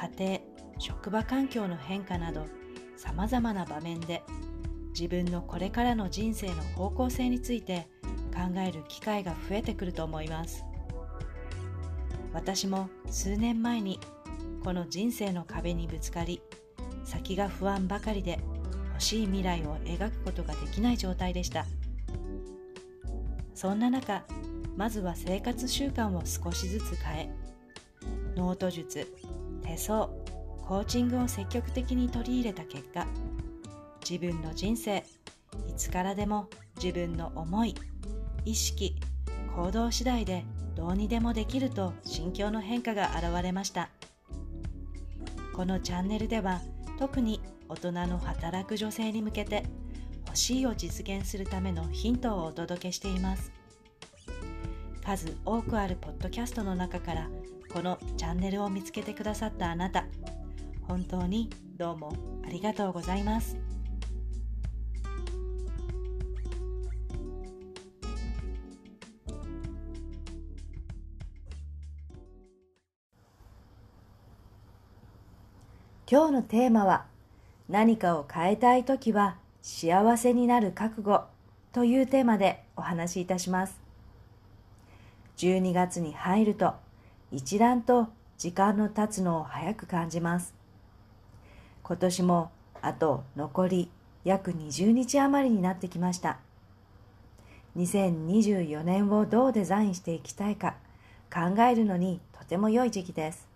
家庭、職場環境の変化など、様々な場面で自分のこれからの人生の方向性について考える機会が増えてくると思います。私も数年前にこの人生の壁にぶつかり、先が不安ばかりで欲しい未来を描くことができない状態でした。そんな中、まずは生活習慣を少しずつ変え、ノート術、手相、コーチングを積極的に取り入れた結果、自分の人生、いつからでも自分の思い、意識、行動次第でどうにでもできると心境の変化が現れました。このチャンネルでは特に大人の働く女性に向けて欲しいを実現するためのヒントをお届けしています。数多くあるポッドキャストの中からこのチャンネルを見つけてくださったあなた、本当にどうもありがとうございます。今日のテーマは何かを変えたいときは幸せになる覚悟というテーマでお話しいたします。12月に入ると一段と時間の経つのを早く感じます。今年もあと残り約20日余りになってきました。2024年をどうデザインしていきたいか考えるのにとても良い時期です。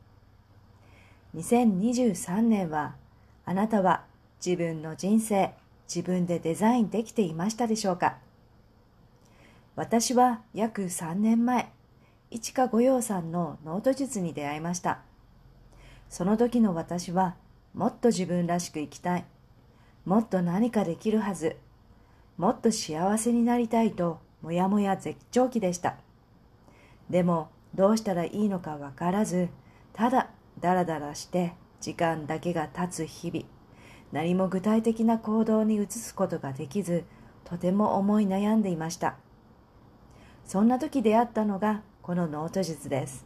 2023年はあなたは自分の人生自分でデザインできていましたでしょうか？私は約3年前市川五葉さんのノート術に出会いました。その時の私はもっと自分らしく生きたい。もっと何かできるはず。もっと幸せになりたいともやもや絶頂期でした。でもどうしたらいいのかわからずただだらだらして時間だけが経つ日々。何も具体的な行動に移すことができずとても思い悩んでいました。そんな時出会ったのがこのノート術です。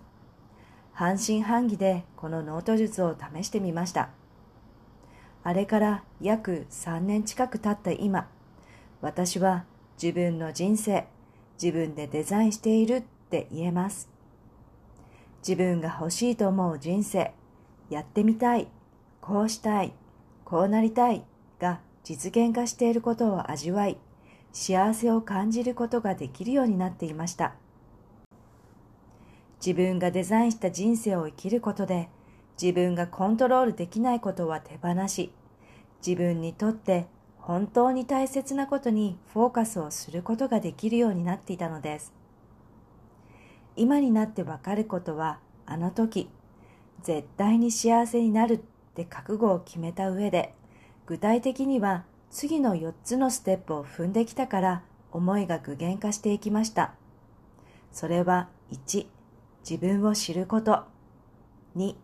半信半疑でこのノート術を試してみました。あれから約3年近く経った今私は自分の人生自分でデザインしているって言えます。自分が欲しいと思う人生、やってみたい、こうしたい、こうなりたいが実現化していることを味わい、幸せを感じることができるようになっていました。自分がデザインした人生を生きることで、自分がコントロールできないことは手放し、自分にとって本当に大切なことにフォーカスをすることができるようになっていたのです。今になってわかることはあの時絶対に幸せになるって覚悟を決めた上で具体的には次の4つのステップを踏んできたから思いが具現化していきましたそれは1自分を知ること。2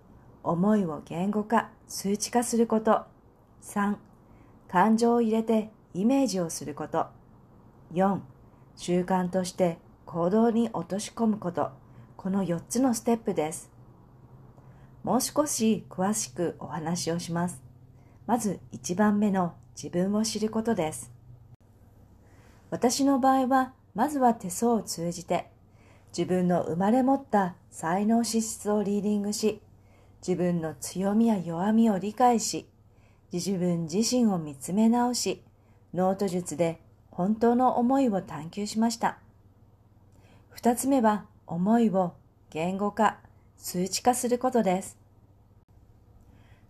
思いを言語化数値化すること。3感情を入れてイメージをすること。4習慣として行動に落とし込むこと。この4つのステップです。もう少し詳しくお話をします。まず1番目の自分を知ることです。私の場合はまずは手相を通じて自分の生まれ持った才能資質をリーディングし自分の強みや弱みを理解し自分自身を見つめ直しノート術で本当の思いを探求しました二つ目は思いを言語化、数値化することです。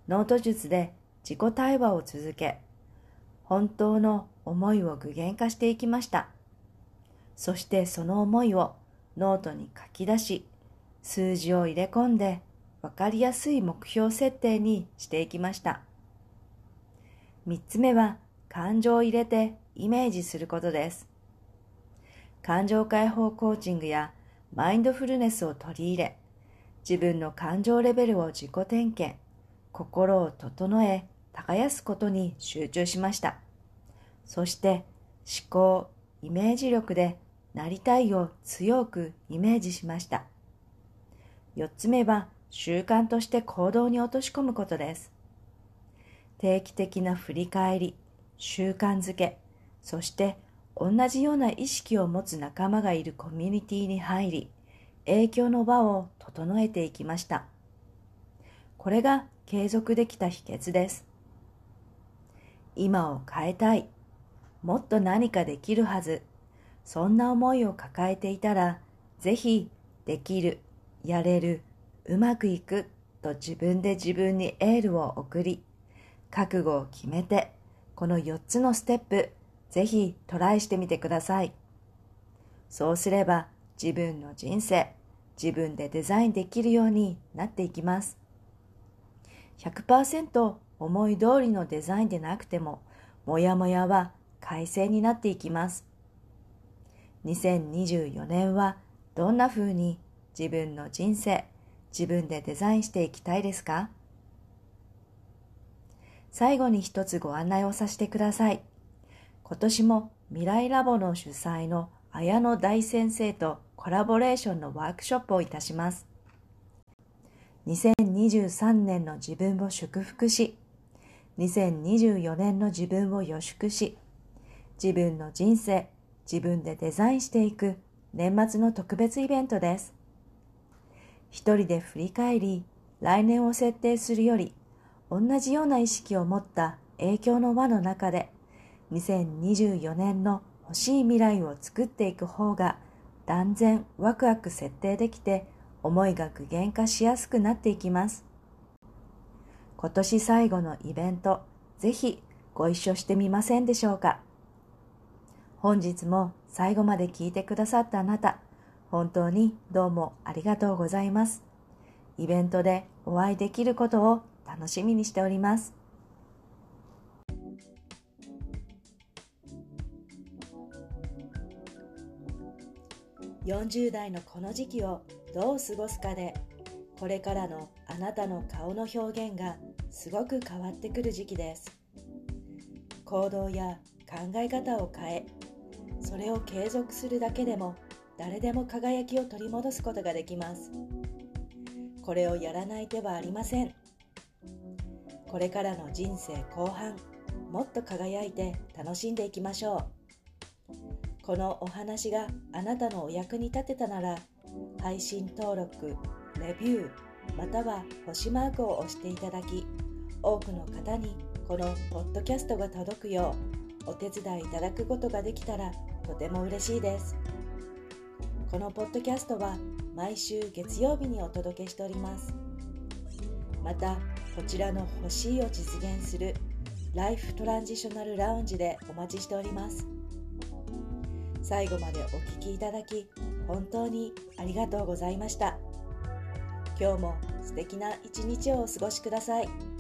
ノート術で自己対話を続け、本当の思いを具現化していきました。そしてその思いをノートに書き出し、数字を入れ込んでわかりやすい目標設定にしていきました。3つ目は感情を入れてイメージすることです。感情解放コーチングやマインドフルネスを取り入れ、自分の感情レベルを自己点検、心を整え、耕すことに集中しました。そして思考、イメージ力でなりたいを強くイメージしました。4つ目は習慣として行動に落とし込むことです。定期的な振り返り、習慣づけ、そして同じような意識を持つ仲間がいるコミュニティに入り、影響の場を整えていきました。これが継続できた秘訣です。今を変えたい。もっと何かできるはず。そんな思いを抱えていたら、ぜひ、できる、やれる、うまくいくと自分で自分にエールを送り、覚悟を決めて、この4つのステップ、ぜひトライしてみてください。そうすれば自分の人生、自分でデザインできるようになっていきます。100%思い通りのデザインでなくても、もやもやは改正になっていきます。2024年はどんな風に自分の人生、自分でデザインしていきたいですか？最後に一つご案内をさせてください。今年も未来ラボの主催の綾野大先生とコラボレーションのワークショップをいたします。2023年の自分を祝福し、2024年の自分を予祝し、自分の人生、自分でデザインしていく年末の特別イベントです。一人で振り返り、来年を設定するより、同じような意識を持った影響の輪の中で、2024年の欲しい未来を作っていく方が断然ワクワク設定できて思いが具現化しやすくなっていきます。今年最後のイベント、ぜひご一緒してみませんでしょうか？本日も最後まで聞いてくださったあなた、本当にどうもありがとうございます。イベントでお会いできることを楽しみにしております。40代のこの時期をどう過ごすかで、これからのあなたの顔の表現がすごく変わってくる時期です。行動や考え方を変え、それを継続するだけでも誰でも輝きを取り戻すことができます。これをやらない手はありません。これからの人生後半もっと輝いて楽しんでいきましょう。このお話があなたのお役に立てたなら配信登録レビューまたは星マークを押していただき多くの方にこのポッドキャストが届くようお手伝いいただくことができたらとても嬉しいです。このポッドキャストは毎週月曜日にお届けしております。また、こちらの欲しいを実現するライフトランジショナルラウンジでお待ちしております。最後までお聴きいただき、本当にありがとうございました。今日も素敵な一日をお過ごしください。